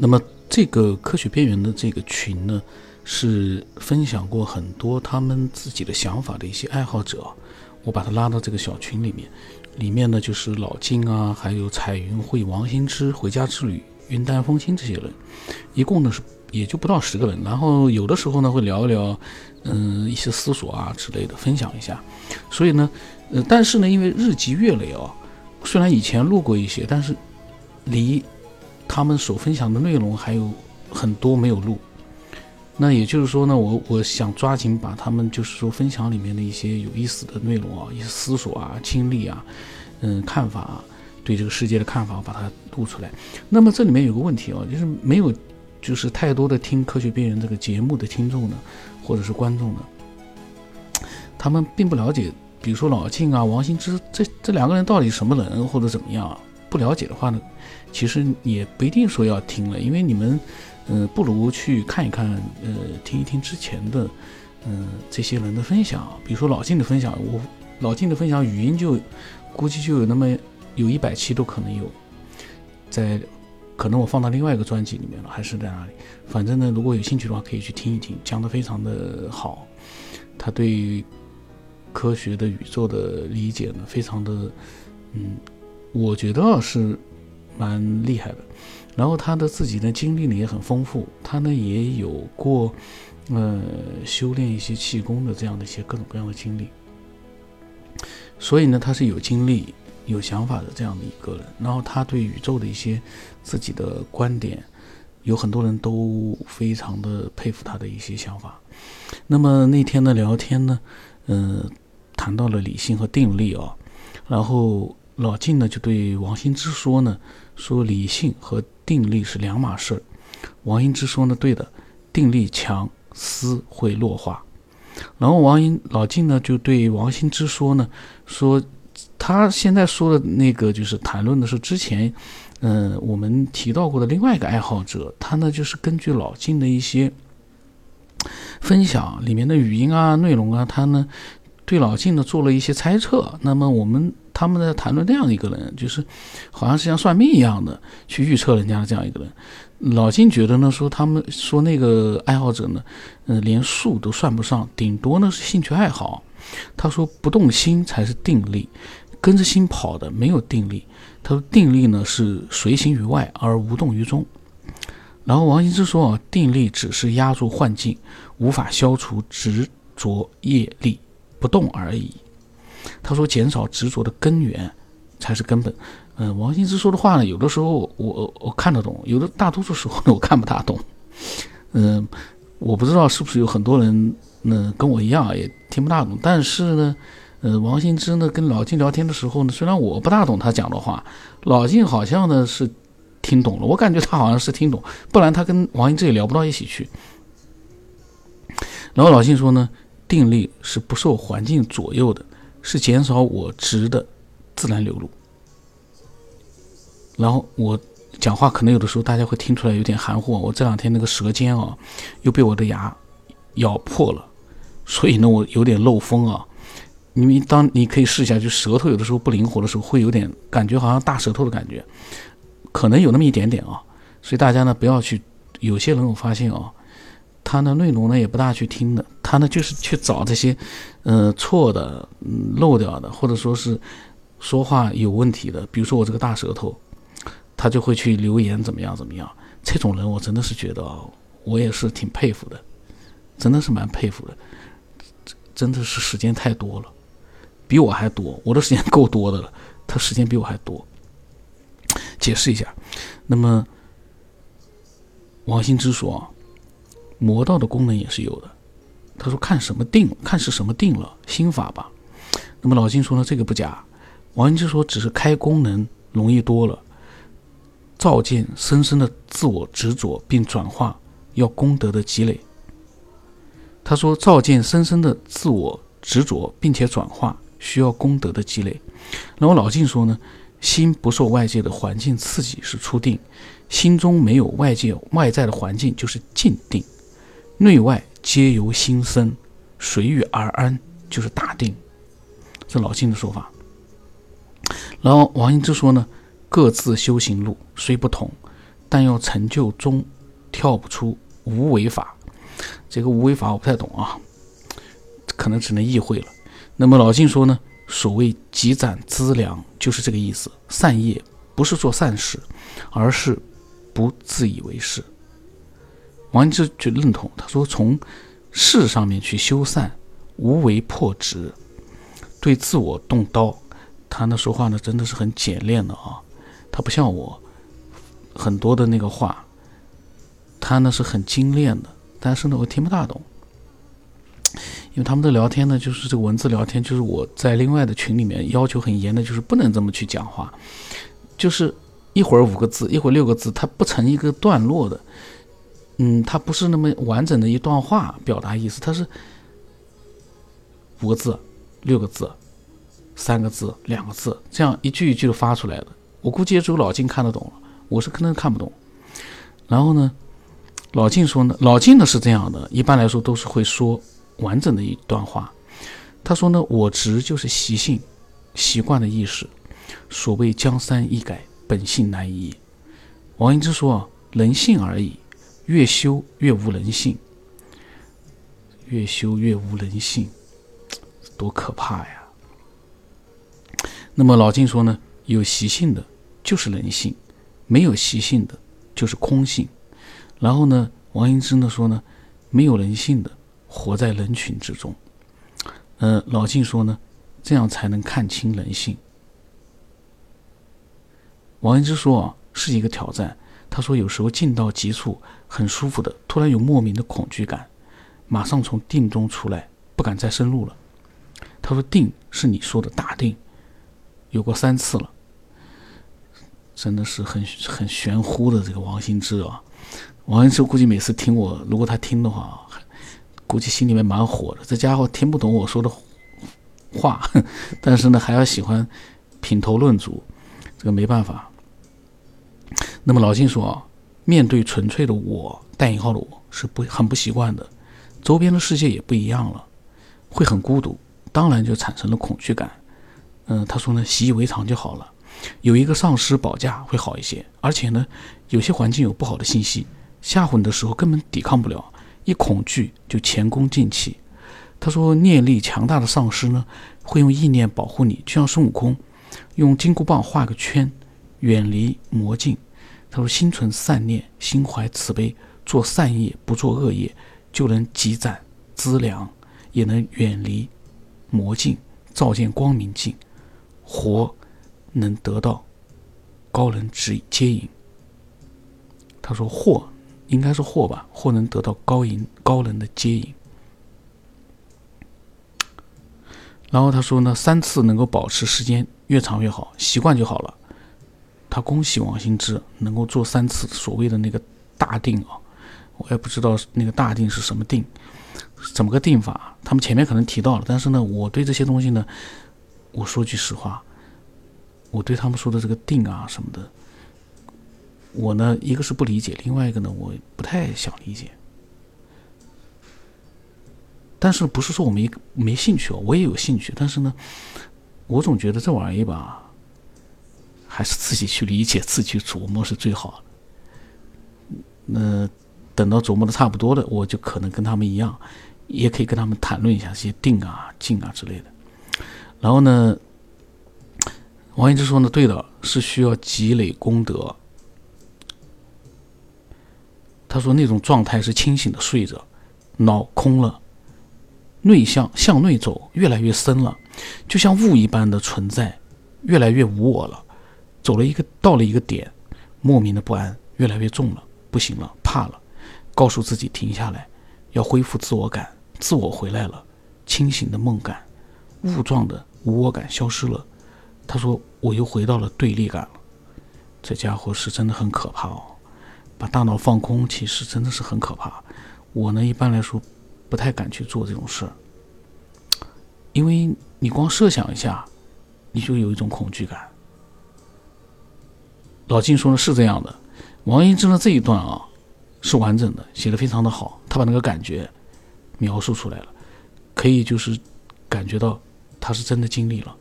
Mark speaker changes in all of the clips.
Speaker 1: 那么这个科学边缘的这个群呢，是分享过很多他们自己的想法的一些爱好者，我把他拉到这个小群里面，里面呢就是老金啊，还有彩云会、王新之、回家之旅、云淡风轻这些人，一共呢是也就不到十个人。然后有的时候呢会聊一聊，嗯，一些思索啊之类的，分享一下。所以呢，呃，但是呢，因为日积月累啊，虽然以前录过一些，但是离。他们所分享的内容还有很多没有录，那也就是说呢，我我想抓紧把他们就是说分享里面的一些有意思的内容啊，一些思索啊、经历啊、嗯看法啊，对这个世界的看法，把它录出来。那么这里面有个问题啊，就是没有就是太多的听科学边缘这个节目的听众呢，或者是观众呢，他们并不了解，比如说老静啊、王兴之这这两个人到底什么人或者怎么样啊，不了解的话呢？其实也不一定说要听了，因为你们，嗯，不如去看一看，呃，听一听之前的，嗯，这些人的分享。比如说老静的分享，我老静的分享语音就估计就有那么有一百期都可能有，在可能我放到另外一个专辑里面了，还是在哪里？反正呢，如果有兴趣的话，可以去听一听，讲的非常的好。他对科学的宇宙的理解呢，非常的，嗯，我觉得是。蛮厉害的，然后他的自己的经历呢也很丰富，他呢也有过，呃，修炼一些气功的这样的一些各种各样的经历，所以呢他是有经历、有想法的这样的一个人。然后他对宇宙的一些自己的观点，有很多人都非常的佩服他的一些想法。那么那天的聊天呢，嗯，谈到了理性和定力啊，然后老晋呢就对王兴之说呢。说理性和定力是两码事儿，王兴之说呢，对的，定力强，思会弱化。然后王英老晋呢就对王兴之说呢，说他现在说的那个就是谈论的是之前，嗯，我们提到过的另外一个爱好者，他呢就是根据老晋的一些分享里面的语音啊、内容啊，他呢对老晋呢做了一些猜测。那么我们。他们在谈论这样一个人，就是好像是像算命一样的去预测人家的这样一个人。老金觉得呢，说他们说那个爱好者呢，嗯，连数都算不上，顶多呢是兴趣爱好。他说不动心才是定力，跟着心跑的没有定力。他说定力呢是随行于外而无动于中。然后王羲之说啊，定力只是压住幻境，无法消除执着业力，不动而已。他说：“减少执着的根源才是根本。”嗯，王羲之说的话呢，有的时候我我看得懂，有的大多数时候我看不大懂。嗯，我不知道是不是有很多人呢跟我一样也听不大懂。但是呢，呃，王羲之呢跟老晋聊天的时候呢，虽然我不大懂他讲的话，老晋好像呢是听懂了。我感觉他好像是听懂，不然他跟王羲之也聊不到一起去。然后老晋说呢，定力是不受环境左右的。是减少我值的自然流露。然后我讲话可能有的时候大家会听出来有点含糊。我这两天那个舌尖啊，又被我的牙咬破了，所以呢我有点漏风啊。你们当你可以试一下，就舌头有的时候不灵活的时候，会有点感觉好像大舌头的感觉，可能有那么一点点啊。所以大家呢不要去，有些人我发现啊。他的内容呢也不大去听的，他呢就是去找这些，呃错的、漏掉的，或者说是说话有问题的。比如说我这个大舌头，他就会去留言怎么样怎么样。这种人我真的是觉得，我也是挺佩服的，真的是蛮佩服的。真的是时间太多了，比我还多，我的时间够多的了，他时间比我还多。解释一下，那么王兴之说。魔道的功能也是有的，他说看什么定，看是什么定了心法吧。那么老金说呢，这个不假。王羲之说只是开功能容易多了，照见深深的自我执着并转化要功德的积累。他说照见深深的自我执着并且转化需要功德的积累。那么老晋说呢，心不受外界的环境刺激是初定，心中没有外界外在的环境就是静定。内外皆由心生，随遇而安就是大定，这老金的说法。然后王羲之说呢，各自修行路虽不同，但要成就中，跳不出无为法。这个无为法我不太懂啊，可能只能意会了。那么老静说呢，所谓积攒资粮，就是这个意思。善业不是做善事，而是不自以为是。王安之就认同，他说从事上面去修缮，无为破执，对自我动刀。他那说话呢，真的是很简练的啊，他不像我很多的那个话，他呢是很精炼的，但是呢我听不大懂，因为他们的聊天呢就是这个文字聊天，就是我在另外的群里面要求很严的，就是不能这么去讲话，就是一会儿五个字，一会儿六个字，它不成一个段落的，嗯，它不是那么完整的一段话表达意思，它是五个字，六个字。三个字，两个字，这样一句一句的发出来的，我估计也只有老静看得懂了，我是可能看不懂。然后呢，老静说呢，老静呢是这样的，一般来说都是会说完整的一段话。他说呢，我执就是习性，习惯的意识。所谓江山易改，本性难移。王羲之说，人性而已，越修越无人性，越修越无人性，多可怕呀！那么老静说呢，有习性的就是人性，没有习性的就是空性。然后呢，王羲之呢说呢，没有人性的活在人群之中。呃，老静说呢，这样才能看清人性。王羲之说啊，是一个挑战。他说有时候静到极处很舒服的，突然有莫名的恐惧感，马上从定中出来，不敢再深入了。他说定是你说的大定。有过三次了，真的是很很玄乎的这个王羲之啊！王羲之估计每次听我，如果他听的话，估计心里面蛮火的。这家伙听不懂我说的话，但是呢，还要喜欢品头论足，这个没办法。那么老金说啊，面对纯粹的我（带引号的我）是不很不习惯的，周边的世界也不一样了，会很孤独，当然就产生了恐惧感。嗯，他说呢，习以为常就好了。有一个丧尸保驾会好一些，而且呢，有些环境有不好的信息吓唬你的时候，根本抵抗不了，一恐惧就前功尽弃。他说，念力强大的丧尸呢，会用意念保护你，就像孙悟空用金箍棒画个圈，远离魔镜。他说，心存善念，心怀慈悲，做善业不做恶业，就能积攒资粮，也能远离魔境，照见光明境。活能得到高人指接引。他说：“或应该是或吧，或能得到高引高人的接引。”然后他说呢，三次能够保持时间越长越好，习惯就好了。他恭喜王兴之能够做三次所谓的那个大定啊，我也不知道那个大定是什么定，怎么个定法？他们前面可能提到了，但是呢，我对这些东西呢。我说句实话，我对他们说的这个定啊什么的，我呢一个是不理解，另外一个呢我不太想理解。但是不是说我没没兴趣哦，我也有兴趣，但是呢，我总觉得这玩意儿吧，还是自己去理解、自己琢磨是最好的。那等到琢磨的差不多了，我就可能跟他们一样，也可以跟他们谈论一下这些定啊、静啊之类的。然后呢，王羲之说呢，对的，是需要积累功德。他说那种状态是清醒的睡着，脑空了，内向向内走，越来越深了，就像雾一般的存在，越来越无我了。走了一个到了一个点，莫名的不安越来越重了，不行了，怕了，告诉自己停下来，要恢复自我感，自我回来了，清醒的梦感，雾状的。无我感消失了，他说我又回到了对立感了。这家伙是真的很可怕哦，把大脑放空，其实真的是很可怕。我呢一般来说不太敢去做这种事儿，因为你光设想一下，你就有一种恐惧感。老金说的是这样的，王羲之的这一段啊是完整的，写的非常的好，他把那个感觉描述出来了，可以就是感觉到。他是真的经历了，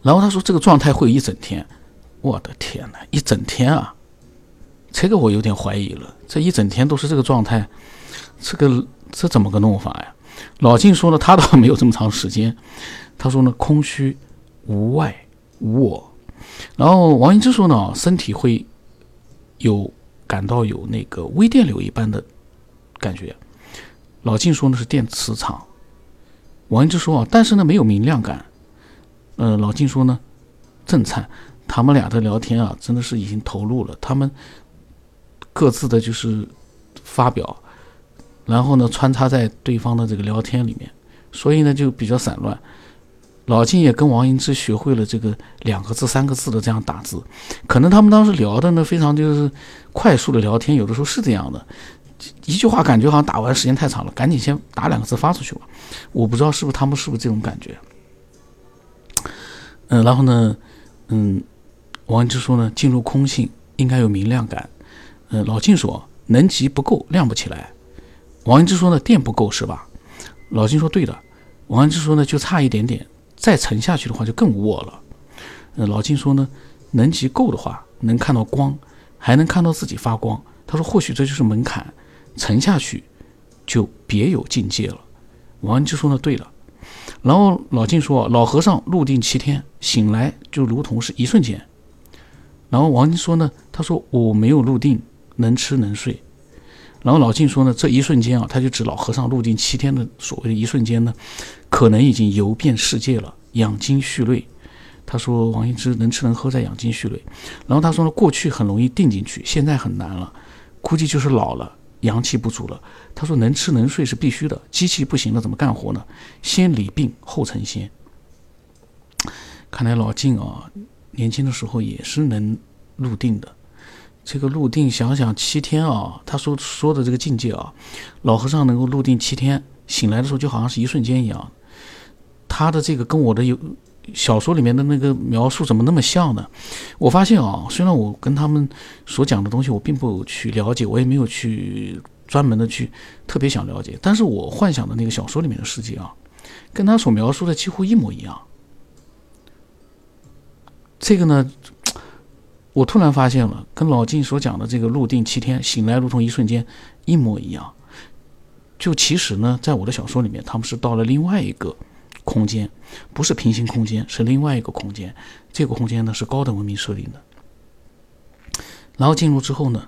Speaker 1: 然后他说这个状态会一整天，我的天哪，一整天啊！这个我有点怀疑了，这一整天都是这个状态，这个这怎么个弄法呀？老晋说呢，他倒没有这么长时间，他说呢，空虚无外无我。然后王羲之说呢，身体会有感到有那个微电流一般的感觉。老静说呢是电磁场。王羲之说啊，但是呢没有明亮感。呃，老静说呢，震颤。他们俩的聊天啊，真的是已经投入了。他们各自的就是发表，然后呢穿插在对方的这个聊天里面，所以呢就比较散乱。老金也跟王羲之学会了这个两个字、三个字的这样打字，可能他们当时聊的呢非常就是快速的聊天，有的时候是这样的，一句话感觉好像打完时间太长了，赶紧先打两个字发出去吧。我不知道是不是他们是不是这种感觉。嗯，然后呢，嗯，王羲之说呢，进入空性应该有明亮感。嗯，老金说能级不够，亮不起来。王羲之说呢，电不够是吧？老金说对的。王羲之说呢，就差一点点。再沉下去的话就更无我了。呃，老金说呢，能级够的话，能看到光，还能看到自己发光。他说，或许这就是门槛，沉下去就别有境界了。王安之说呢，对了。然后老金说，老和尚入定七天，醒来就如同是一瞬间。然后王金说呢，他说我没有入定，能吃能睡。然后老静说呢，这一瞬间啊，他就指老和尚入定七天的所谓的一瞬间呢，可能已经游遍世界了，养精蓄锐。他说王羲之能吃能喝在养精蓄锐。然后他说呢，过去很容易定进去，现在很难了，估计就是老了，阳气不足了。他说能吃能睡是必须的，机器不行了怎么干活呢？先理病后成仙。看来老静啊，年轻的时候也是能入定的。这个入定，想想七天啊，他说说的这个境界啊，老和尚能够入定七天，醒来的时候就好像是一瞬间一样。他的这个跟我的有小说里面的那个描述怎么那么像呢？我发现啊，虽然我跟他们所讲的东西我并不去了解，我也没有去专门的去特别想了解，但是我幻想的那个小说里面的世界啊，跟他所描述的几乎一模一样。这个呢？我突然发现了，跟老晋所讲的这个入定七天，醒来如同一瞬间，一模一样。就其实呢，在我的小说里面，他们是到了另外一个空间，不是平行空间，是另外一个空间。这个空间呢是高等文明设定的。然后进入之后呢，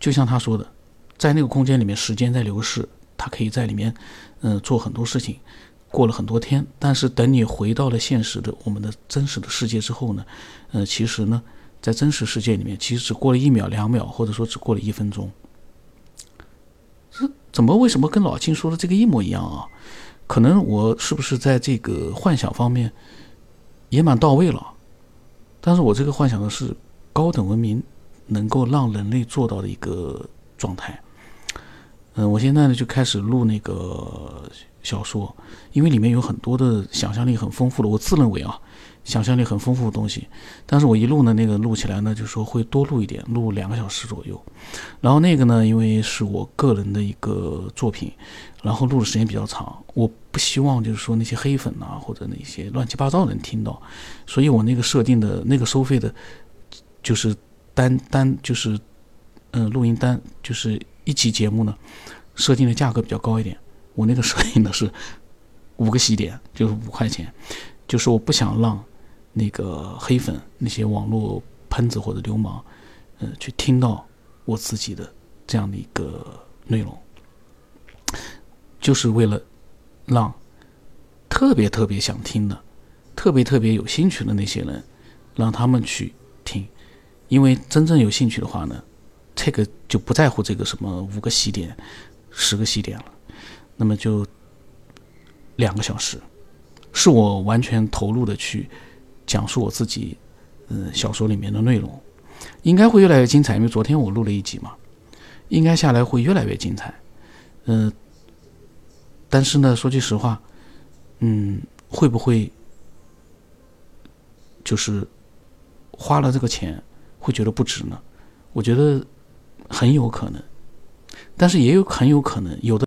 Speaker 1: 就像他说的，在那个空间里面，时间在流逝，他可以在里面，嗯，做很多事情，过了很多天。但是等你回到了现实的我们的真实的世界之后呢，呃，其实呢。在真实世界里面，其实只过了一秒、两秒，或者说只过了一分钟。这怎么？为什么跟老金说的这个一模一样啊？可能我是不是在这个幻想方面也蛮到位了？但是我这个幻想的是高等文明能够让人类做到的一个状态。嗯，我现在呢就开始录那个小说，因为里面有很多的想象力很丰富的，我自认为啊。想象力很丰富的东西，但是我一录呢，那个录起来呢，就说会多录一点，录两个小时左右。然后那个呢，因为是我个人的一个作品，然后录的时间比较长，我不希望就是说那些黑粉啊或者那些乱七八糟的人听到，所以我那个设定的那个收费的，就是单单就是嗯录音单就是一集节目呢，设定的价格比较高一点。我那个设定的是五个喜点，就是五块钱，就是我不想让。那个黑粉，那些网络喷子或者流氓，呃，去听到我自己的这样的一个内容，就是为了让特别特别想听的、特别特别有兴趣的那些人，让他们去听。因为真正有兴趣的话呢，这个就不在乎这个什么五个喜点、十个喜点了，那么就两个小时，是我完全投入的去。讲述我自己，嗯，小说里面的内容，应该会越来越精彩。因为昨天我录了一集嘛，应该下来会越来越精彩。嗯，但是呢，说句实话，嗯，会不会就是花了这个钱会觉得不值呢？我觉得很有可能，但是也有很有可能有的。